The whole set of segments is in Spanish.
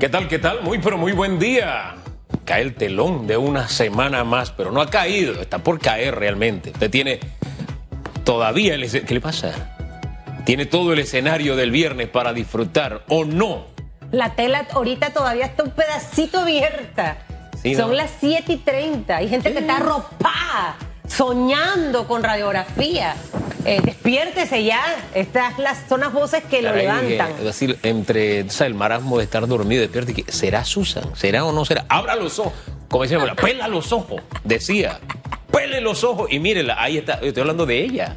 ¿Qué tal, qué tal? Muy, pero muy buen día. Cae el telón de una semana más, pero no ha caído, está por caer realmente. Usted tiene todavía el... ¿Qué le pasa? Tiene todo el escenario del viernes para disfrutar, ¿o no? La tela ahorita todavía está un pedacito abierta. Sí, ¿no? Son las 7 y 30. Hay gente que está arropada, soñando con radiografía. Eh, despiértese ya. Estas las, son las voces que lo levantan. Es decir, entre o sea, el marasmo de estar dormido que, ¿será Susan? ¿Será o no será? Abra los ojos. Como decía pela los ojos. Decía, pele los ojos y mírela, ahí está. Estoy hablando de ella.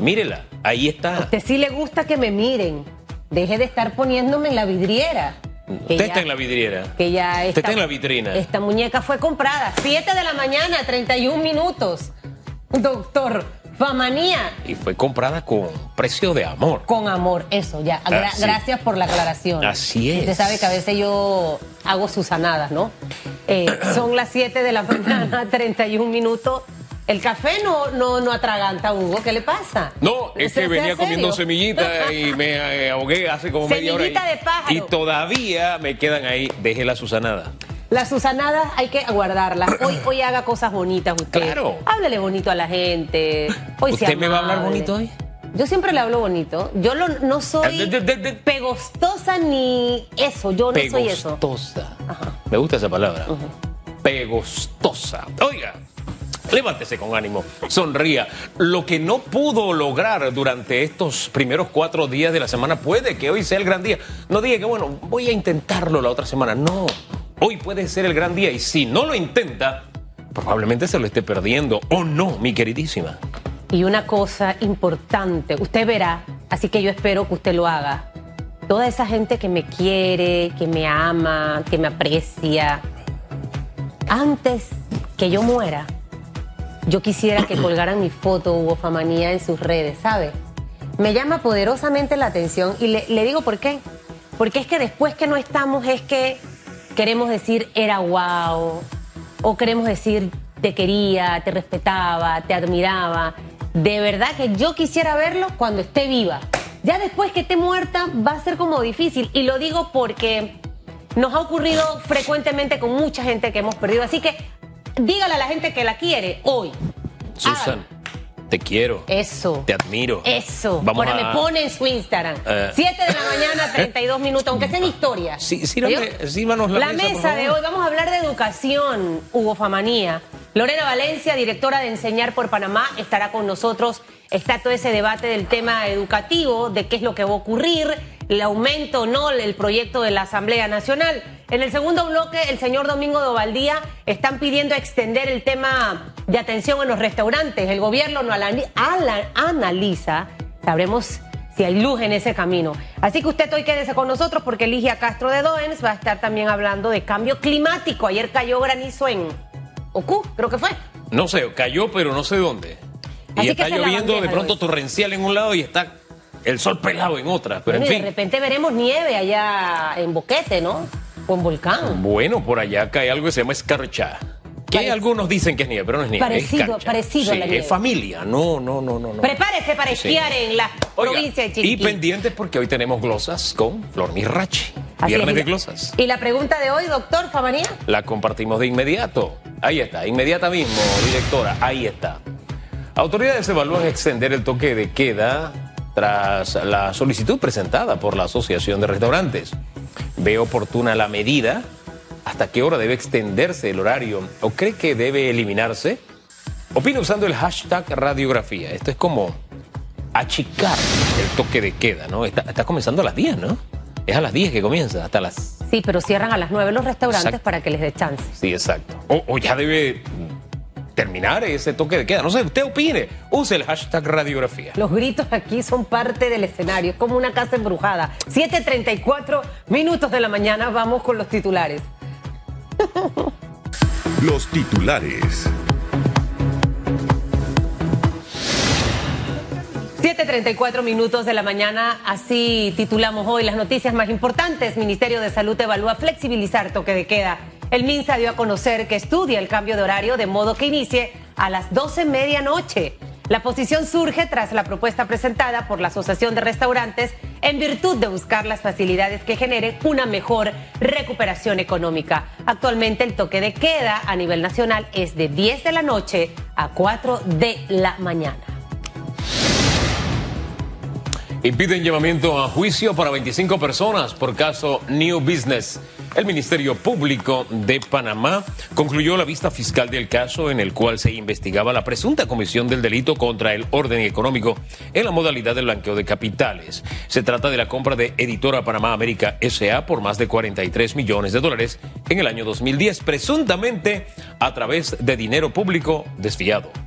Mírela, ahí está. usted sí le gusta que me miren. Deje de estar poniéndome en la vidriera. Usted ya- está en la vidriera. Que ya Usted esta, está en la vitrina. Esta muñeca fue comprada. 7 de la mañana, 31 minutos. Doctor, Famanía. Y fue comprada con precio de amor. Con amor, eso, ya. Gra- Así. Gracias por la aclaración. Así es. Usted sabe que a veces yo hago susanadas, ¿no? Eh, son las 7 de la mañana, 31 minutos. El café no, no, no atraganta, Hugo. ¿Qué le pasa? No, es ¿Sea- que venía comiendo semillita y me eh, ahogué hace como media hora. Semillita de pájaro. Y todavía me quedan ahí. Deje la Susanada. Las susanadas hay que guardarlas. Hoy, hoy haga cosas bonitas usted. Claro. Háblele bonito a la gente. Hoy sea ¿Usted me va a hablar bonito hoy? Yo siempre le hablo bonito. Yo lo- no Ah, soy de- de- de- pegostosa ni eso. Yo no soy eso. Pegostosa. Me gusta esa palabra. Pegostosa. Oiga. Levántese con ánimo, sonría. Lo que no pudo lograr durante estos primeros cuatro días de la semana puede que hoy sea el gran día. No diga que, bueno, voy a intentarlo la otra semana. No, hoy puede ser el gran día y si no lo intenta, probablemente se lo esté perdiendo. ¿O no, mi queridísima? Y una cosa importante, usted verá, así que yo espero que usted lo haga. Toda esa gente que me quiere, que me ama, que me aprecia, antes que yo muera, yo quisiera que colgaran mi foto Hugo Famanía en sus redes, ¿sabe? Me llama poderosamente la atención y le, le digo por qué. Porque es que después que no estamos es que queremos decir era wow o queremos decir te quería, te respetaba, te admiraba. De verdad que yo quisiera verlo cuando esté viva. Ya después que esté muerta va a ser como difícil y lo digo porque nos ha ocurrido frecuentemente con mucha gente que hemos perdido. Así que dígale a la gente que la quiere hoy. Susan, te quiero. Eso. Te admiro. Eso. Vamos Ahora a- me pone en su Instagram. Eh. 7 de la mañana, 32 minutos, aunque sean historias. Sí, sírvame- ¿Oyó? sírvanos la la mesa, por mesa de hoy, vamos a hablar de educación, Hugo Famanía. Lorena Valencia, directora de Enseñar por Panamá, estará con nosotros. Está todo ese debate del tema educativo, de qué es lo que va a ocurrir, el aumento o no del proyecto de la Asamblea Nacional. En el segundo bloque, el señor Domingo Dovaldía están pidiendo extender el tema de atención en los restaurantes. El gobierno no analiza, sabremos si hay luz en ese camino. Así que usted hoy quédese con nosotros porque Ligia Castro de Doens va a estar también hablando de cambio climático. Ayer cayó granizo en Ocu, creo que fue. No sé, cayó, pero no sé dónde. Y Así está lloviendo de pronto torrencial en un lado y está el sol pelado en otra. Pero Bueno, en y de fin. repente veremos nieve allá en Boquete, ¿no? O en Volcán. Bueno, por allá cae algo que se llama escarcha. Que algunos dicen que es nieve, pero no es nieve. es Parecido- parecido a Sí, la nieve. Es familia. No, no, no, no. no. Prepárese para Sí. esquiar en la Oiga, provincia de y Chiriquí. pendientes porque hoy tenemos glosas con Flor Mirrachi. Así Viernes es. de glosas. Y la pregunta de hoy, doctor Famanía. La compartimos de inmediato. Ahí está, inmediata mismo, directora. Ahí está. Autoridades evalúan extender el toque de queda tras la solicitud presentada por la Asociación de Restaurantes. ¿Ve oportuna la medida? ¿Hasta qué hora debe extenderse el horario? ¿O cree que debe eliminarse? Opina usando el hashtag radiografía. Esto es como achicar el toque de queda, ¿no? Está, está comenzando a las 10, ¿no? Es a las 10 que comienza, hasta las Sí, pero cierran a las 9 los restaurantes Exacto. para que les dé chance. Sí, exacto. O, o ya debe terminar ese toque de queda. No sé, usted opine. Use el hashtag radiografía. Los gritos aquí son parte del escenario, es como una casa embrujada. 7.34 minutos de la mañana, vamos con los titulares. Los titulares. 7.34 minutos de la mañana, así titulamos hoy las noticias más importantes. Ministerio de Salud evalúa flexibilizar toque de queda. El MINSA dio a conocer que estudia el cambio de horario de modo que inicie a las 12 medianoche. La posición surge tras la propuesta presentada por la Asociación de Restaurantes en virtud de buscar las facilidades que generen una mejor recuperación económica. Actualmente el toque de queda a nivel nacional es de 10 de la noche a 4 de la mañana. Impiden llevamiento a juicio para 25 personas por caso New Business. El Ministerio Público de Panamá concluyó la vista fiscal del caso en el cual se investigaba la presunta comisión del delito contra el orden económico en la modalidad del blanqueo de capitales. Se trata de la compra de Editora Panamá América SA por más de 43 millones de dólares en el año 2010, presuntamente a través de dinero público desviado.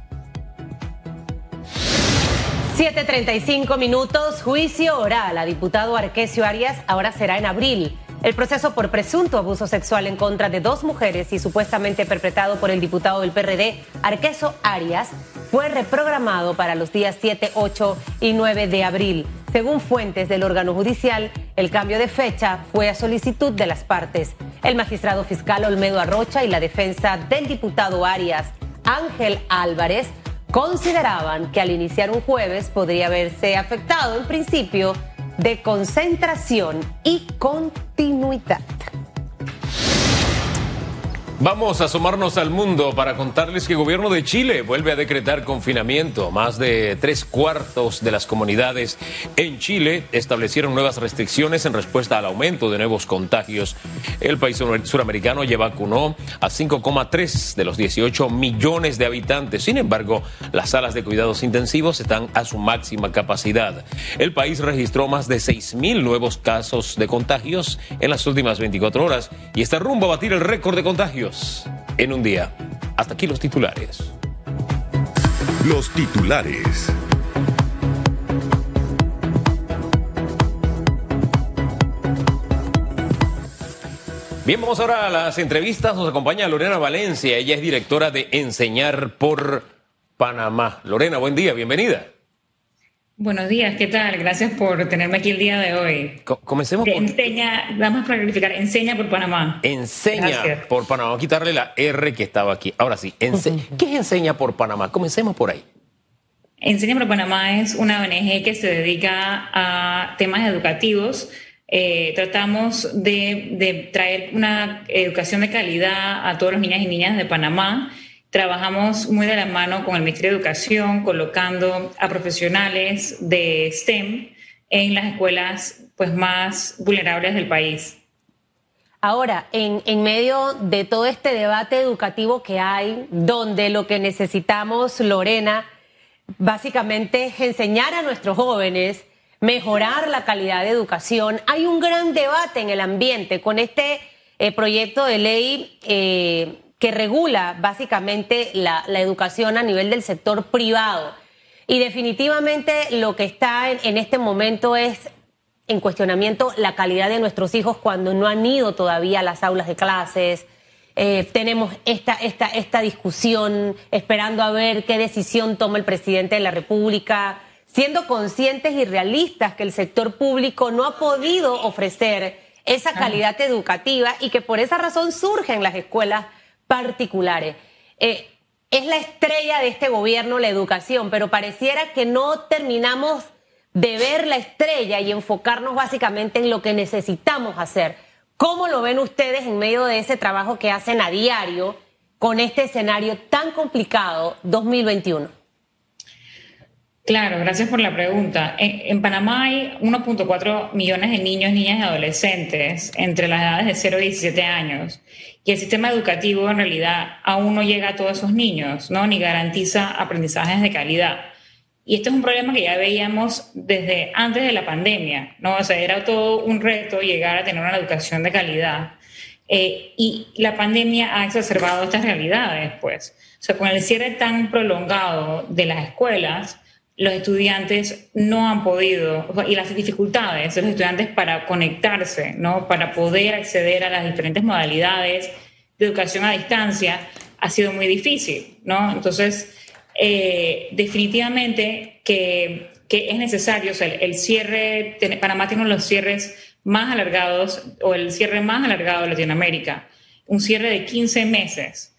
7.35 minutos, juicio oral a diputado Arquesio Arias ahora será en abril. El proceso por presunto abuso sexual en contra de dos mujeres y supuestamente perpetrado por el diputado del PRD, Arqueso Arias, fue reprogramado para los días 7, 8 y 9 de abril. Según fuentes del órgano judicial, el cambio de fecha fue a solicitud de las partes. El magistrado fiscal Olmedo Arrocha y la defensa del diputado Arias, Ángel Álvarez, consideraban que al iniciar un jueves podría verse afectado el principio de concentración y continuidad. Vamos a asomarnos al mundo para contarles que el gobierno de Chile vuelve a decretar confinamiento. Más de tres cuartos de las comunidades en Chile establecieron nuevas restricciones en respuesta al aumento de nuevos contagios. El país suramericano ya vacunó a 5,3 de los 18 millones de habitantes. Sin embargo, las salas de cuidados intensivos están a su máxima capacidad. El país registró más de 6 mil nuevos casos de contagios en las últimas 24 horas y está rumbo a batir el récord de contagios en un día. Hasta aquí los titulares. Los titulares. Bien, vamos ahora a las entrevistas. Nos acompaña Lorena Valencia. Ella es directora de Enseñar por Panamá. Lorena, buen día, bienvenida. Buenos días, ¿qué tal? Gracias por tenerme aquí el día de hoy. comencemos por... Enseña, vamos a clarificar, enseña por Panamá. Enseña por Panamá. Vamos a quitarle la R que estaba aquí. Ahora sí, ¿qué es Enseña por Panamá? Comencemos por ahí. Enseña por Panamá es una ONG que se dedica a temas educativos. Eh, tratamos de, de traer una educación de calidad a todos los niñas y niñas de Panamá Trabajamos muy de la mano con el Ministerio de Educación, colocando a profesionales de STEM en las escuelas pues, más vulnerables del país. Ahora, en, medio de todo este debate educativo que hay, donde lo que necesitamos, Lorena, básicamente es enseñar a nuestros jóvenes, mejorar la calidad de educación, hay un gran debate en el ambiente con este eh, proyecto de ley eh, que regula básicamente la, educación a nivel del sector privado. Y definitivamente lo que está en, este momento es en cuestionamiento la calidad de nuestros hijos cuando no han ido todavía a las aulas de clases. Eh, tenemos esta, esta, esta discusión esperando a ver qué decisión toma el presidente de la República, siendo conscientes y realistas que el sector público no ha podido ofrecer esa calidad educativa y que por esa razón surgen las escuelas particulares. Eh, es la estrella de este gobierno la educación, pero pareciera que no terminamos de ver la estrella y enfocarnos básicamente en lo que necesitamos hacer. ¿Cómo lo ven ustedes en medio de ese trabajo que hacen a diario con este escenario tan complicado 2021? Claro, gracias por la pregunta. En, Panamá hay 1.4 millones de niños, niñas y adolescentes entre las edades de 0 y 17 años. Y el sistema educativo en realidad aún no llega a todos esos niños, ¿no? Ni garantiza aprendizajes de calidad. Y este es un problema que ya veíamos desde antes de la pandemia, ¿no? O sea, era todo un reto llegar a tener una educación de calidad. Eh, y la pandemia ha exacerbado estas realidades, pues. O sea, con el cierre tan prolongado de las escuelas, los estudiantes no han podido, y las dificultades de los estudiantes para conectarse, ¿no? para poder acceder a las diferentes modalidades de educación a distancia, ha sido muy difícil. ¿no? Entonces, eh, definitivamente que, que, es necesario, o sea, el, cierre, Panamá tiene uno de los cierres más alargados, o el cierre más alargado de Latinoamérica, un cierre de 15 meses,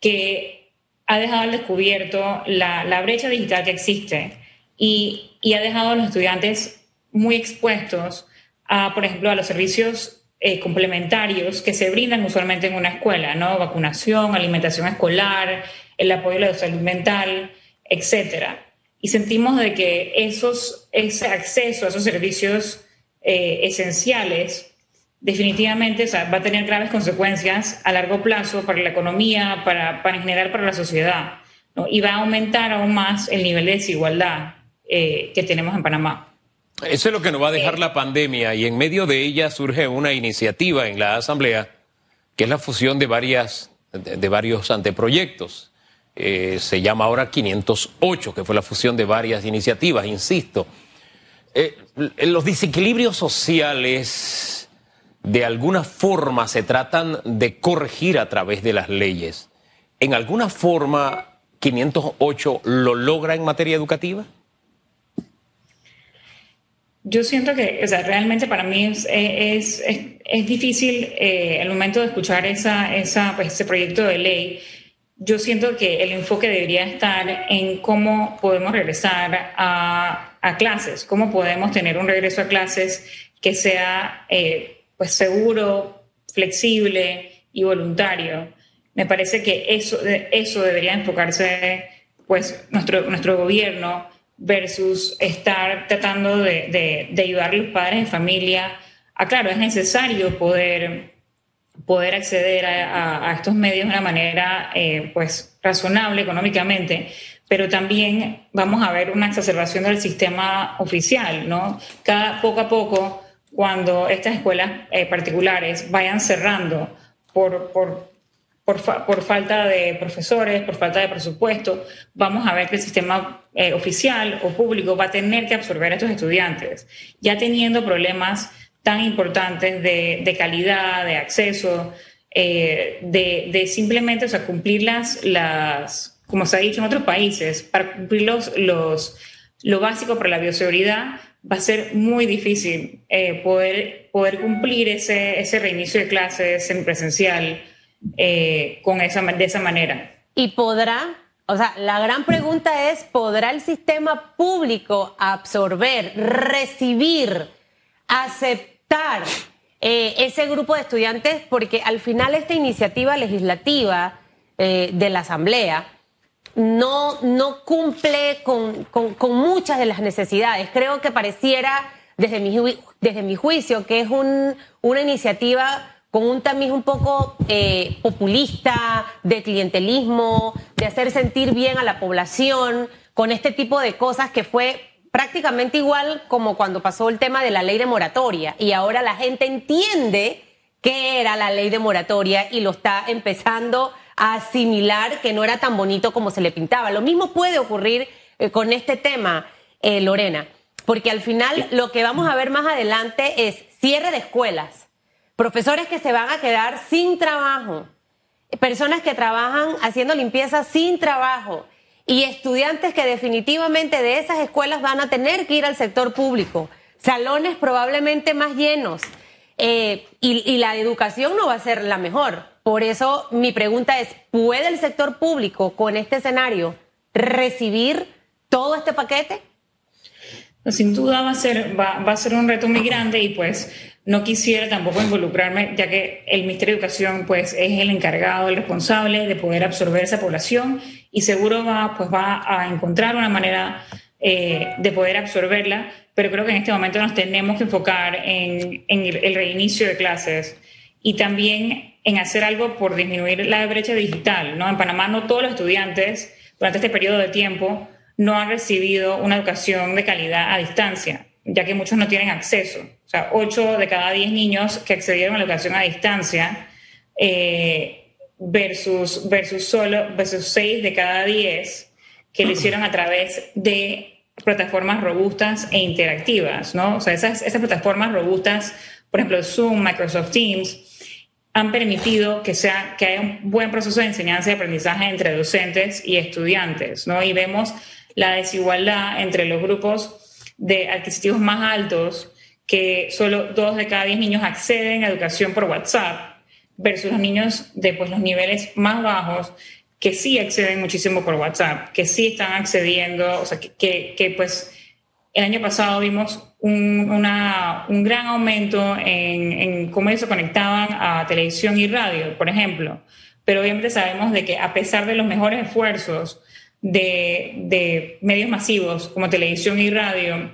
que ha dejado al descubierto la, la brecha digital que existe y, ha dejado a los estudiantes muy expuestos a, por ejemplo, a los servicios eh, complementarios que se brindan usualmente en una escuela, ¿no? Vacunación, alimentación escolar, el apoyo a la salud mental, etcétera. Y sentimos de que esos, ese acceso a esos servicios eh, esenciales definitivamente va a tener graves consecuencias a largo plazo para la economía, para, para en general para la sociedad, y va a aumentar aún más el nivel de desigualdad eh, que tenemos en Panamá. Eso es lo que nos va a dejar la pandemia y en medio de ella surge una iniciativa en la Asamblea que es la fusión de, varias, de, varios anteproyectos. Eh, se llama ahora 508, que fue la fusión de varias iniciativas, insisto. Eh, los desequilibrios sociales de alguna forma se tratan de corregir a través de las leyes. ¿En alguna forma 508 lo logra en materia educativa? Yo siento que, o sea, realmente para mí es, es, es, difícil eh, el momento de escuchar esa, esa, pues, ese proyecto de ley. Yo siento que el enfoque debería estar en cómo podemos regresar a, a clases, cómo podemos tener un regreso a clases que sea eh, pues seguro, flexible y voluntario. Me parece que eso, eso debería enfocarse pues nuestro, nuestro gobierno versus estar tratando de, de, ayudar a los padres de familia. Ah, claro, es necesario poder, poder acceder a, estos medios de una manera eh, pues razonable económicamente, pero también vamos a ver una exacerbación del sistema oficial, ¿no? Cada poco a poco, cuando estas escuelas eh, particulares vayan cerrando por, por por, falta de profesores, por falta de presupuesto, vamos a ver que el sistema eh, oficial o público va a tener que absorber a estos estudiantes, ya teniendo problemas tan importantes de, calidad, de acceso, eh, de, simplemente o sea, cumplir las, como se ha dicho en otros países, para cumplir los, los, lo básico para la bioseguridad, va a ser muy difícil eh, poder, poder cumplir ese, ese reinicio de clases semipresencial eh, con esa, de esa manera. Y podrá, o sea, la gran pregunta es, ¿podrá el sistema público absorber, recibir, aceptar eh, ese grupo de estudiantes? Porque al final esta iniciativa legislativa eh, de la Asamblea no, no cumple con, con, muchas de las necesidades. Creo que pareciera, desde mi, desde mi juicio, que es un, una iniciativa con un tamiz un poco eh, populista, de clientelismo, de hacer sentir bien a la población, con este tipo de cosas que fue prácticamente igual como cuando pasó el tema de la ley de moratoria. Y ahora la gente entiende qué era la ley de moratoria y lo está empezando a asimilar que no era tan bonito como se le pintaba. Lo mismo puede ocurrir eh, con este tema, eh, Lorena, porque al final lo que vamos a ver más adelante es cierre de escuelas profesores que se van a quedar sin trabajo, personas que trabajan haciendo limpieza sin trabajo y estudiantes que definitivamente de esas escuelas van a tener que ir al sector público, salones probablemente más llenos eh, y, y la educación no va a ser la mejor. Por eso mi pregunta es, ¿puede el sector público con este escenario recibir todo este paquete? Sin duda va a ser, va, va a ser un reto muy grande y pues no quisiera tampoco involucrarme, ya que el Ministerio de Educación pues, es el encargado, el responsable de poder absorber esa población y seguro va, pues, va a encontrar una manera eh, de poder absorberla, pero creo que en este momento nos tenemos que enfocar en, el reinicio de clases y también en hacer algo por disminuir la brecha digital. ¿no? En Panamá no todos los estudiantes durante este periodo de tiempo no han recibido una educación de calidad a distancia ya que muchos no tienen acceso. O sea, 8 de cada 10 niños que accedieron a la educación a distancia eh, versus, versus, solo, versus 6 de cada 10 que lo hicieron a través de plataformas robustas e interactivas, ¿no? O sea, esas, esas plataformas robustas, por ejemplo, Zoom, Microsoft Teams, han permitido que, sea, que haya un buen proceso de enseñanza y aprendizaje entre docentes y estudiantes, ¿no? Y vemos la desigualdad entre los grupos de adquisitivos más altos, que solo dos de cada diez niños acceden a educación por WhatsApp, versus los niños de pues, los niveles más bajos, que sí acceden muchísimo por WhatsApp, que sí están accediendo, o sea, que, que, pues el año pasado vimos un, un gran aumento en, en, cómo ellos se conectaban a televisión y radio, por ejemplo. Pero obviamente sabemos de que a pesar de los mejores esfuerzos de, de medios masivos como televisión y radio,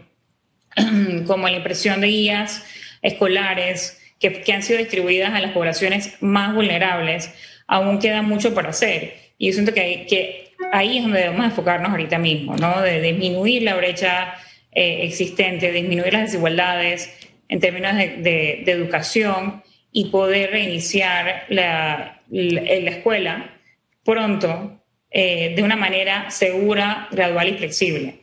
como la impresión de guías escolares que, que, han sido distribuidas a las poblaciones más vulnerables, aún queda mucho por hacer. Y yo siento que, que ahí es donde debemos enfocarnos ahorita mismo, ¿no? De disminuir la brecha eh, existente, disminuir las desigualdades en términos de, de, de educación y poder reiniciar la, la, la escuela pronto eh, de una manera segura, gradual y flexible.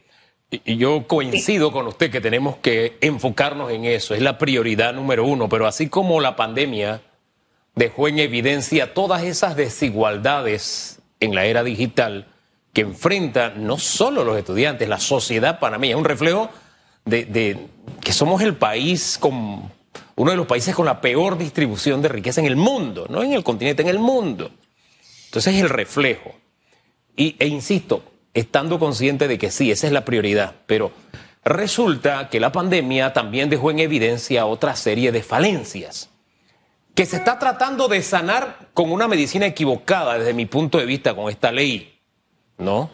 Y yo coincido con usted que tenemos que enfocarnos en eso, es la prioridad número uno, pero así como la pandemia dejó en evidencia todas esas desigualdades en la era digital que enfrentan no solo los estudiantes, la sociedad panameña, es un reflejo de, de que somos el país con uno de los países con la peor distribución de riqueza en el mundo, no en el continente, en el mundo. Entonces es el reflejo. Y, e insisto, estando consciente de que sí, esa es la prioridad, pero resulta que la pandemia también dejó en evidencia otra serie de falencias que se está tratando de sanar con una medicina equivocada desde mi punto de vista con esta ley, ¿no?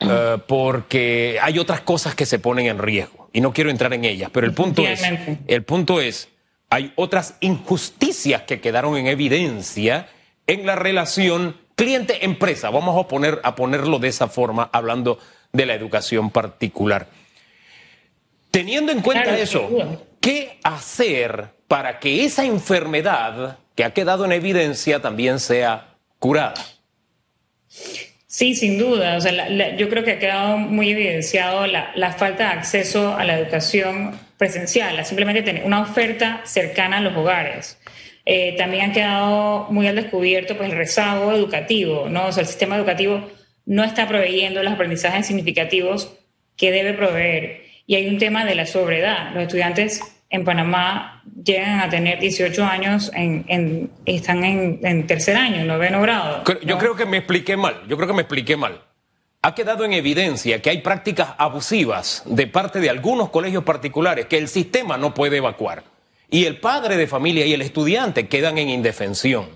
Uh, porque hay otras cosas que se ponen en riesgo y no quiero entrar en ellas, pero el punto es, el punto es, hay otras injusticias que quedaron en evidencia en la relación cliente-empresa. Vamos a, poner, a ponerlo de esa forma, hablando de la educación particular. Teniendo en cuenta claro, eso, ¿qué hacer para que esa enfermedad que ha quedado en evidencia también sea curada? Sí, sin duda. O sea, la, la, yo creo que ha quedado muy evidenciado la, la, falta de acceso a la educación presencial, a simplemente tener una oferta cercana a los hogares. Eh, también han quedado muy al descubierto pues, el rezago educativo, ¿no? O sea, el sistema educativo no está proveyendo los aprendizajes significativos que debe proveer. Y hay un tema de la sobredad. Los estudiantes en Panamá llegan a tener 18 años, en, en, están en, en, tercer año, en noveno grado. ¿no? Yo creo que me expliqué mal, yo creo que me expliqué mal. Ha quedado en evidencia que hay prácticas abusivas de parte de algunos colegios particulares que el sistema no puede evacuar y el padre de familia y el estudiante quedan en indefensión.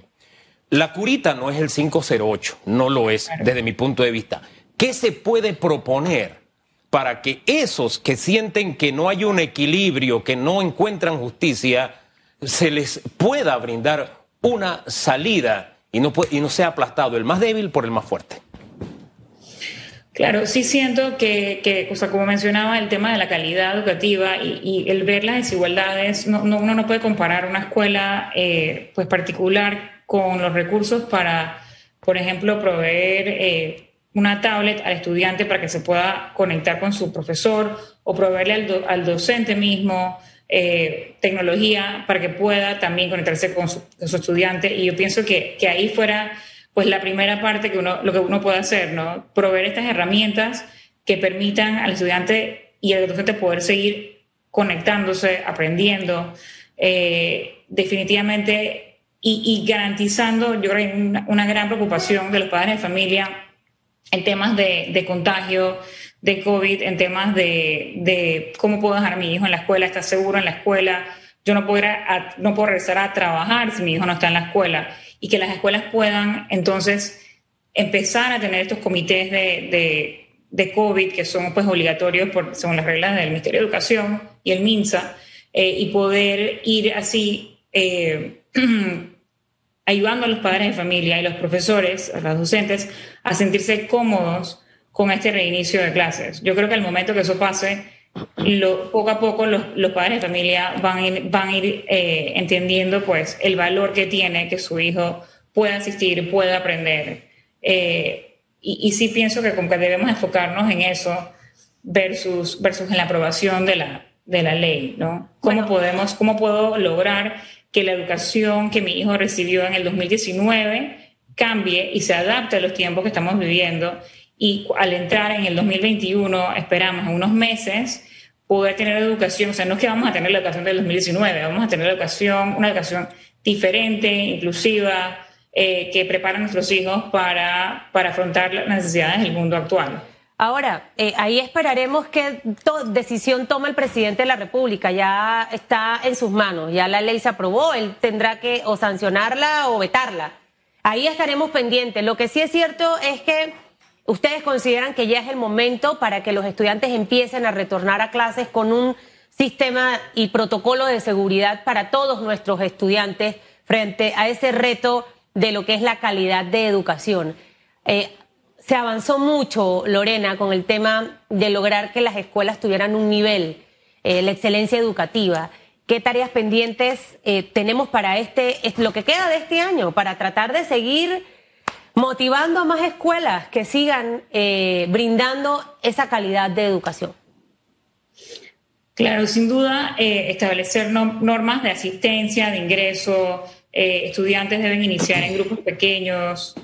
La curita no es el 508, no lo es desde mi punto de vista. ¿Qué se puede proponer para que esos que sienten que no hay un equilibrio, que no encuentran justicia, se les pueda brindar una salida y no, y no sea aplastado el más débil por el más fuerte? Claro, sí siento que, como mencionaba, el tema de la calidad educativa y, y el ver las desigualdades, no, no, uno no puede comparar una escuela eh, pues particular con los recursos para, por ejemplo, proveer eh, una tablet al estudiante para que se pueda conectar con su profesor o proveerle al, do, al docente mismo eh, tecnología para que pueda también conectarse con su, con su estudiante. Y yo pienso que, que ahí fuera pues la primera parte que uno, lo que uno puede hacer, ¿no? Proveer estas herramientas que permitan al estudiante y al docente poder seguir conectándose, aprendiendo, eh, definitivamente, y, garantizando, yo creo una, una, gran preocupación de los padres de familia en temas de, de contagio, de COVID, en temas de, de, cómo puedo dejar a mi hijo en la escuela, está seguro en la escuela, yo no puedo, no puedo regresar a trabajar si mi hijo no está en la escuela y que las escuelas puedan entonces empezar a tener estos comités de, de, COVID que son pues obligatorios por, según las reglas del Ministerio de Educación y el MINSA eh, y poder ir así eh, ayudando a los padres de familia y los profesores, a los docentes, a sentirse cómodos con este reinicio de clases. Yo creo que al momento que eso pase, lo, poco a poco los, los, padres de familia van a ir, van a ir eh, entendiendo pues el valor que tiene que su hijo pueda asistir, pueda aprender. Eh, y, y, sí pienso que, como que debemos enfocarnos en eso versus, versus en la aprobación de la, de la ley, ¿no? ¿Cómo, bueno, podemos, ¿Cómo puedo lograr que la educación que mi hijo recibió en el 2019 cambie y se adapte a los tiempos que estamos viviendo y al entrar en el 2021, esperamos en unos meses poder tener educación, o sea, no es que vamos a tener la educación del 2019, vamos a tener la educación, una educación diferente, inclusiva, eh, que prepara a nuestros hijos para, para afrontar las necesidades del mundo actual. Ahora, eh, ahí esperaremos qué to- decisión toma el presidente de la República. Ya está en sus manos, ya la ley se aprobó, él tendrá que o sancionarla o vetarla. Ahí estaremos pendientes. Lo que sí es cierto es que ustedes consideran que ya es el momento para que los estudiantes empiecen a retornar a clases con un sistema y protocolo de seguridad para todos nuestros estudiantes frente a ese reto de lo que es la calidad de educación. Eh, se avanzó mucho, Lorena, con el tema de lograr que las escuelas tuvieran un nivel, eh, la excelencia educativa. ¿Qué tareas pendientes eh, tenemos para este, es lo que queda de este año, para tratar de seguir motivando a más escuelas que sigan eh, brindando esa calidad de educación? Claro, sin duda, eh, establecer no- normas de asistencia, de ingreso, eh, estudiantes deben iniciar en grupos pequeños,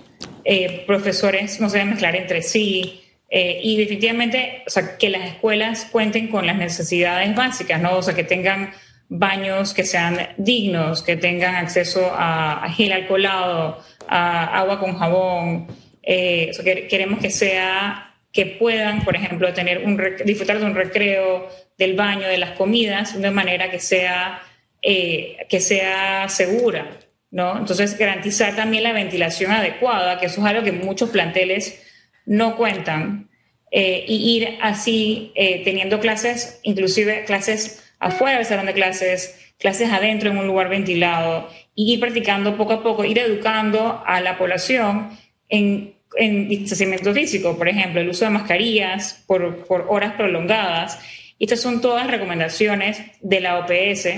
eh, profesores no se deben mezclar entre sí, y definitivamente, o sea, que las escuelas cuenten con las necesidades básicas, ¿no? O sea, que tengan baños que sean dignos, que tengan acceso a, a gel alcoholado, agua con jabón. eh, queremos que sea que puedan, por ejemplo, tener un disfrutar de un recreo, del baño, de las comidas, de manera que sea, eh, que sea segura, ¿no? Entonces, garantizar también la ventilación adecuada, que eso es algo que muchos planteles no cuentan, eh, y ir así eh, teniendo clases, inclusive clases afuera del salón de clases, clases adentro en un lugar ventilado, y ir practicando poco a poco, ir educando a la población en, en distanciamiento físico, por ejemplo, el uso de mascarillas por, por horas prolongadas. Estas son todas recomendaciones de la OPS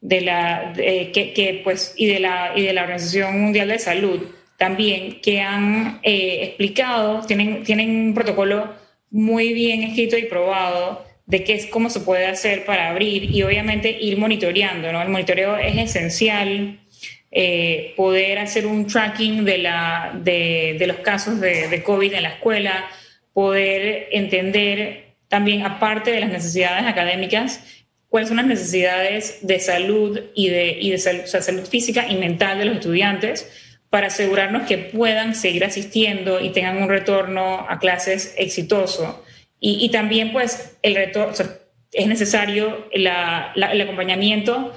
de la, de- que, que, pues, y, de la, y de la Organización Mundial de Salud también, que han eh, explicado, tienen, tienen un protocolo muy bien escrito y probado de qué es cómo se puede hacer para abrir y obviamente ir monitoreando, ¿no? El monitoreo es esencial, eh, poder hacer un tracking de, la, de, los casos de, COVID en la escuela, poder entender también, aparte de las necesidades académicas, cuáles son las necesidades de salud y de, y de salud física y mental de los estudiantes para asegurarnos que puedan seguir asistiendo y tengan un retorno a clases exitoso. Y, y también, pues, el retorno, es necesario el acompañamiento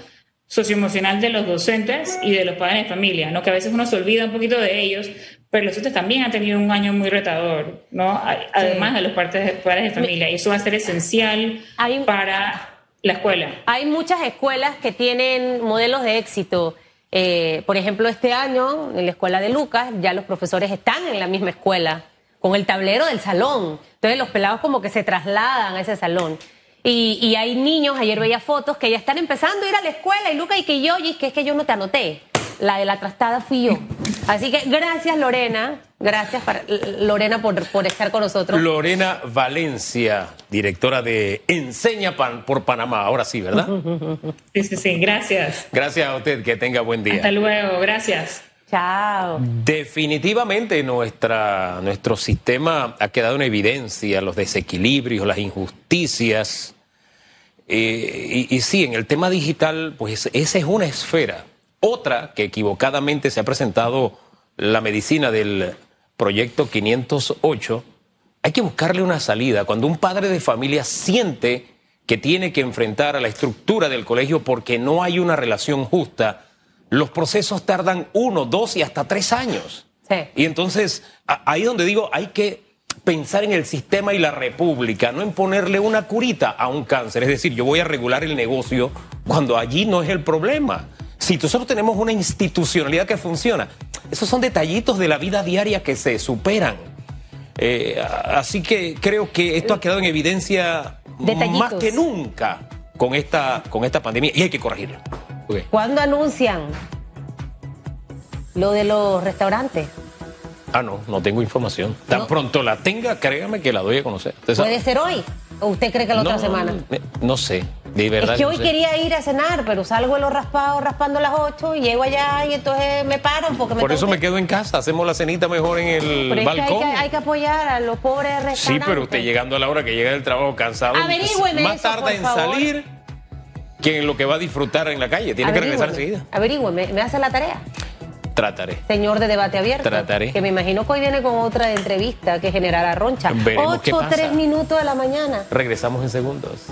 socioemocional de los docentes y de los padres de familia, ¿no? Que a veces uno se olvida un poquito de ellos, pero los docentes también han tenido un año muy retador, ¿no? Además de los padres de, padres de familia. Y eso va a ser esencial Hay- para la escuela. Hay muchas escuelas que tienen modelos de éxito. Eh, por ejemplo, este año en la escuela de Lucas ya los profesores están en la misma escuela, con el tablero del salón. Entonces los pelados como que se trasladan a ese salón. Y, y hay niños, ayer veía fotos, que ya están empezando a ir a la escuela y Lucas y que yo, y que es que yo no te anoté. La de la trastada fui yo. Así que gracias Lorena, gracias para- Lorena por, por estar con nosotros. Lorena Valencia, directora de Enseña Pan por Panamá. Ahora sí, ¿verdad? Sí, sí, sí. Gracias. Gracias a usted, que tenga buen día. Hasta luego. Gracias. Chao. Definitivamente nuestra, nuestro sistema ha quedado en evidencia, los desequilibrios, las injusticias. Eh, y, y sí, en el tema digital, pues esa es una esfera. Otra que equivocadamente se ha presentado la medicina del proyecto 508, hay que buscarle una salida. Cuando un padre de familia siente que tiene que enfrentar a la estructura del colegio porque no hay una relación justa, los procesos tardan uno, dos y hasta tres años. Sí. Y entonces, ahí es donde digo, hay que pensar en el sistema y la república, no en ponerle una curita a un cáncer. Es decir, yo voy a regular el negocio cuando allí no es el problema. Si nosotros tenemos una institucionalidad que funciona, esos son detallitos de la vida diaria que se superan. Eh, así que creo que esto ha quedado en evidencia Detallitos. más que nunca con esta, con esta pandemia y hay que corregirlo. ¿Cuándo anuncian lo de los restaurantes? Ah, no, no tengo información. Tan No. pronto la tenga, créame que la doy a conocer. ¿Puede ser hoy? ¿O usted cree que la No, otra semana? No sé, de verdad. Es que no hoy sé. quería ir a cenar, pero salgo de los raspados raspando las 8 y llego allá y entonces me paro porque me Por eso que- me quedo en casa, hacemos la cenita mejor en el Pero es que hay, balcón. que hay que apoyar a los pobres restaurantes. Sí, pero usted llegando a la hora que llega del trabajo cansado, más eso, tarda por en favor. salir que en lo que va a disfrutar en la calle. Tiene que regresar enseguida. Averígüeme, ¿me hace la tarea? Trataré. Señor de debate abierto. Trataré. Que me imagino que hoy viene con otra entrevista que generará roncha. Veremos qué 8, pasa. 3 minutos de la mañana. Regresamos en segundos.